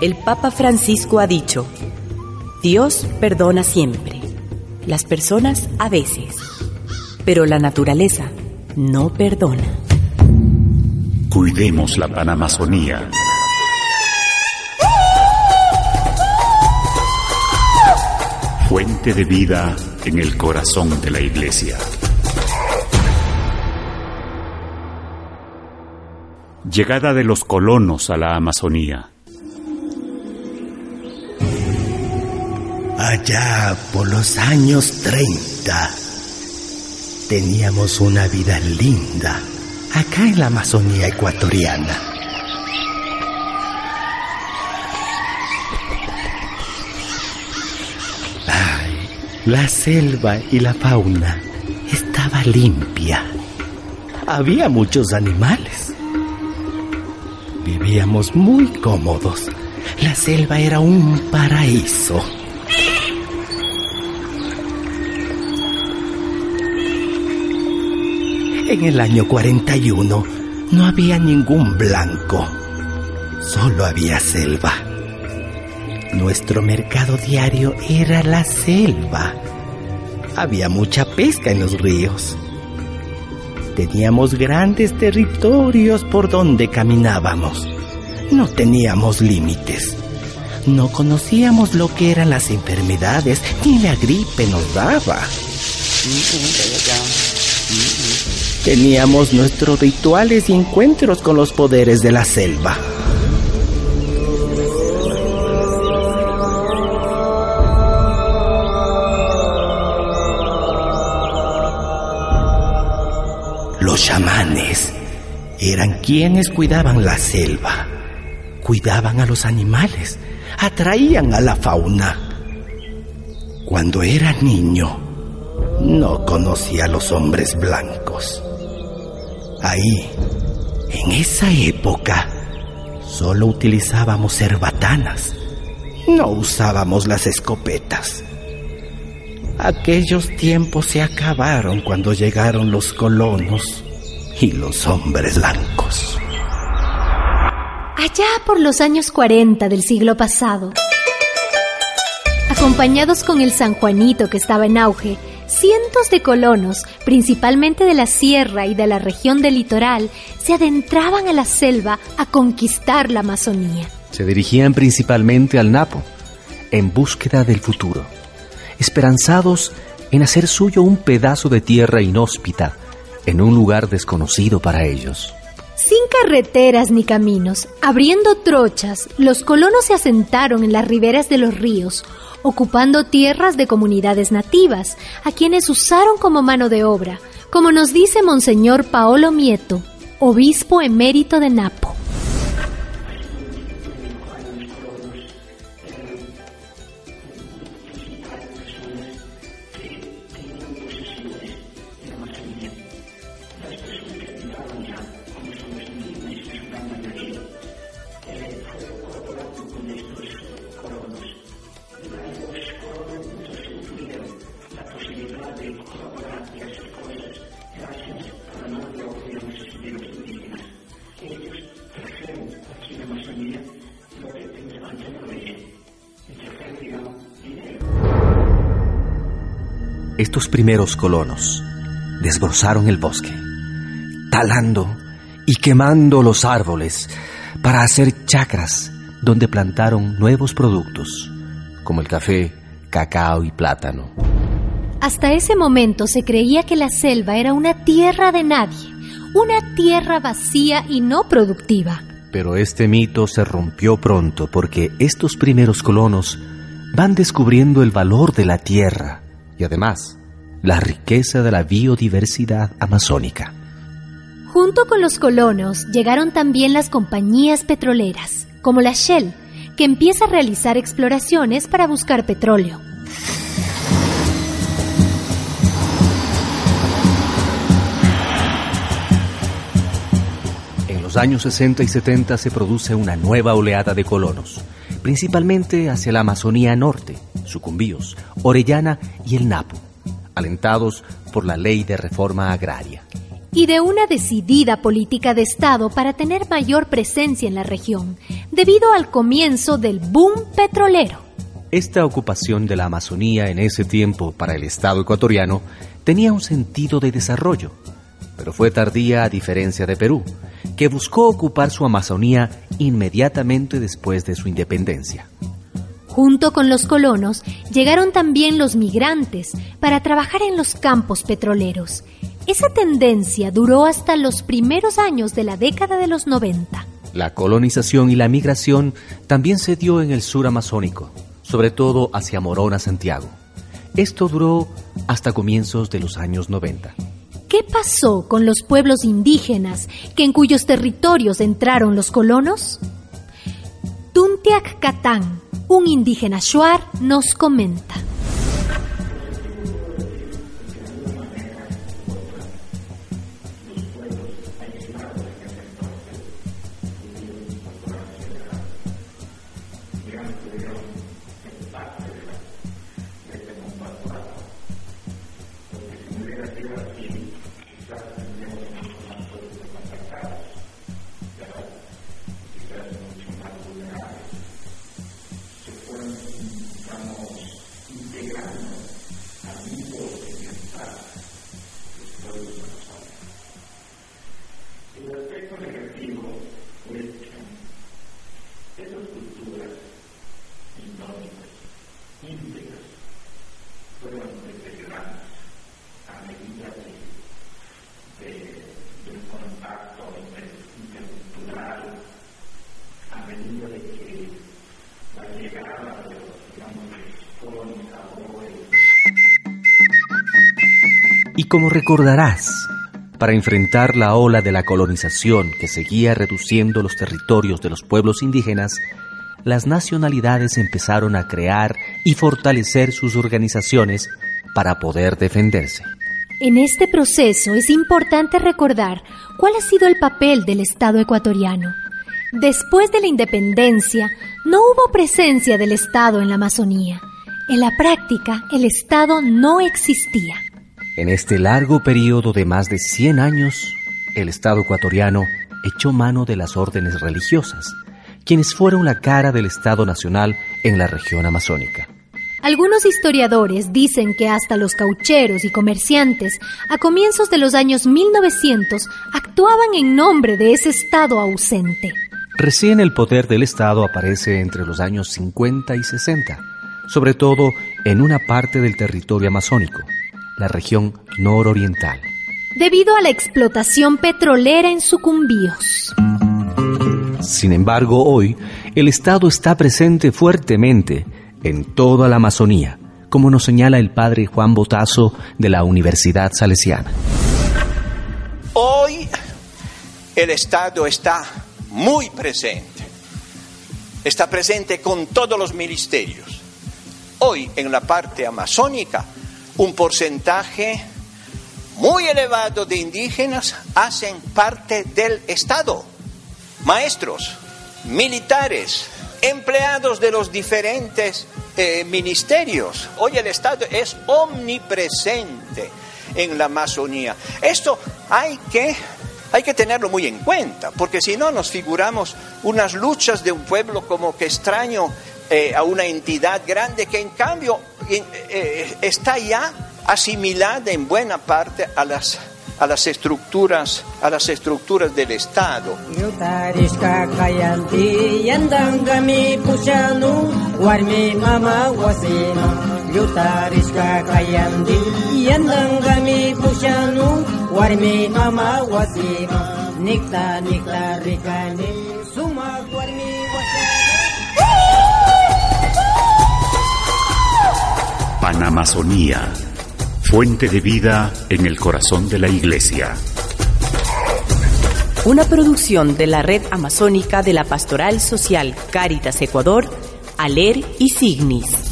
El Papa Francisco ha dicho, Dios perdona siempre, las personas a veces, pero la naturaleza no perdona. Cuidemos la Panamazonía. Fuente de vida en el corazón de la iglesia. Llegada de los colonos a la Amazonía. Allá por los años 30 teníamos una vida linda acá en la Amazonía ecuatoriana. La selva y la fauna estaba limpia. Había muchos animales. Vivíamos muy cómodos. La selva era un paraíso. En el año 41 no había ningún blanco, solo había selva. Nuestro mercado diario era la selva. Había mucha pesca en los ríos. Teníamos grandes territorios por donde caminábamos. No teníamos límites. No conocíamos lo que eran las enfermedades, ni la gripe nos daba. Teníamos nuestros rituales y encuentros con los poderes de la selva. Los chamanes eran quienes cuidaban la selva, cuidaban a los animales, atraían a la fauna. Cuando era niño, no conocía a los hombres blancos. Ahí, en esa época, solo utilizábamos cerbatanas, no usábamos las escopetas. Aquellos tiempos se acabaron cuando llegaron los colonos y los hombres blancos. Allá por los años 40 del siglo pasado, acompañados con el San Juanito que estaba en auge, cientos de colonos, principalmente de la sierra y de la región del litoral, se adentraban a la selva a conquistar la Amazonía. Se dirigían principalmente al Napo, en búsqueda del futuro, esperanzados en hacer suyo un pedazo de tierra inhóspita en un lugar desconocido para ellos. Sin carreteras ni caminos, abriendo trochas, los colonos se asentaron en las riberas de los ríos, ocupando tierras de comunidades nativas, a quienes usaron como mano de obra, como nos dice Monseñor Paolo Mieto, obispo emérito de Napo. Estos primeros colonos desbrozaron el bosque, talando y quemando los árboles para hacer chacras donde plantaron nuevos productos, como el café, cacao y plátano. Hasta ese momento se creía que la selva era una tierra de nadie, una tierra vacía y no productiva. Pero este mito se rompió pronto porque estos primeros colonos van descubriendo el valor de la tierra y además la riqueza de la biodiversidad amazónica. Junto con los colonos llegaron también las compañías petroleras, como la Shell, que empieza a realizar exploraciones para buscar petróleo. En los años 60 y 70 se produce una nueva oleada de colonos, principalmente hacia la Amazonía norte, Sucumbíos, Orellana y el Napo, alentados por la ley de reforma agraria. Y de una decidida política de Estado para tener mayor presencia en la región, debido al comienzo del boom petrolero. Esta ocupación de la Amazonía en ese tiempo para el Estado ecuatoriano tenía un sentido de desarrollo, pero fue tardía a diferencia de Perú, que buscó ocupar su Amazonía inmediatamente después de su independencia. Junto con los colonos llegaron también los migrantes para trabajar en los campos petroleros. Esa tendencia duró hasta los primeros años de la década de los 90. La colonización y la migración también se dio en el sur amazónico, sobre todo hacia Morona, Santiago. Esto duró hasta comienzos de los años 90. ¿Qué pasó con los pueblos indígenas que en cuyos territorios entraron los colonos? Tuntiak Katán, un indígena shuar nos comenta. Y como recordarás, para enfrentar la ola de la colonización que seguía reduciendo los territorios de los pueblos indígenas, las nacionalidades empezaron a crear y fortalecer sus organizaciones para poder defenderse. En este proceso es importante recordar cuál ha sido el papel del Estado ecuatoriano. Después de la independencia, no hubo presencia del Estado en la Amazonía. En la práctica, el Estado no existía. En este largo periodo de más de 100 años, el Estado ecuatoriano echó mano de las órdenes religiosas, quienes fueron la cara del Estado Nacional en la región amazónica. Algunos historiadores dicen que hasta los caucheros y comerciantes, a comienzos de los años 1900, actuaban en nombre de ese Estado ausente. Recién el poder del Estado aparece entre los años 50 y 60, sobre todo en una parte del territorio amazónico, la región nororiental. Debido a la explotación petrolera en Sucumbíos. Sin embargo, hoy el Estado está presente fuertemente en toda la Amazonía, como nos señala el padre Juan Botazo de la Universidad Salesiana. Hoy el Estado está muy presente, está presente con todos los ministerios. Hoy en la parte amazónica un porcentaje muy elevado de indígenas hacen parte del Estado. Maestros, militares, empleados de los diferentes eh, ministerios. Hoy el Estado es omnipresente en la Amazonía. Esto hay que, hay que tenerlo muy en cuenta, porque si no nos figuramos unas luchas de un pueblo como que extraño eh, a una entidad grande que en cambio eh, está ya asimilada en buena parte a las a las estructuras a las estructuras del Estado. Panamazonía, fuente de vida en el corazón de la iglesia. Una producción de la Red Amazónica de la Pastoral Social Cáritas Ecuador, ALER y Signis.